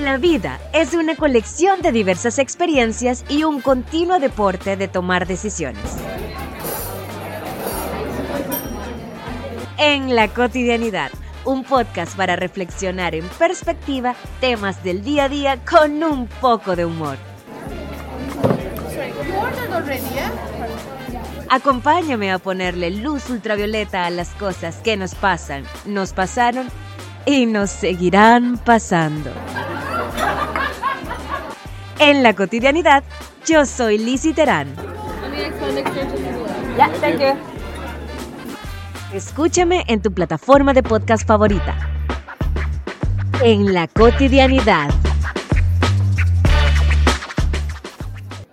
La vida es una colección de diversas experiencias y un continuo deporte de tomar decisiones. En la cotidianidad, un podcast para reflexionar en perspectiva temas del día a día con un poco de humor. Acompáñame a ponerle luz ultravioleta a las cosas que nos pasan, nos pasaron y nos seguirán pasando. En la cotidianidad, yo soy Lizzie Terán. Yeah, thank you. Escúchame en tu plataforma de podcast favorita. En la cotidianidad.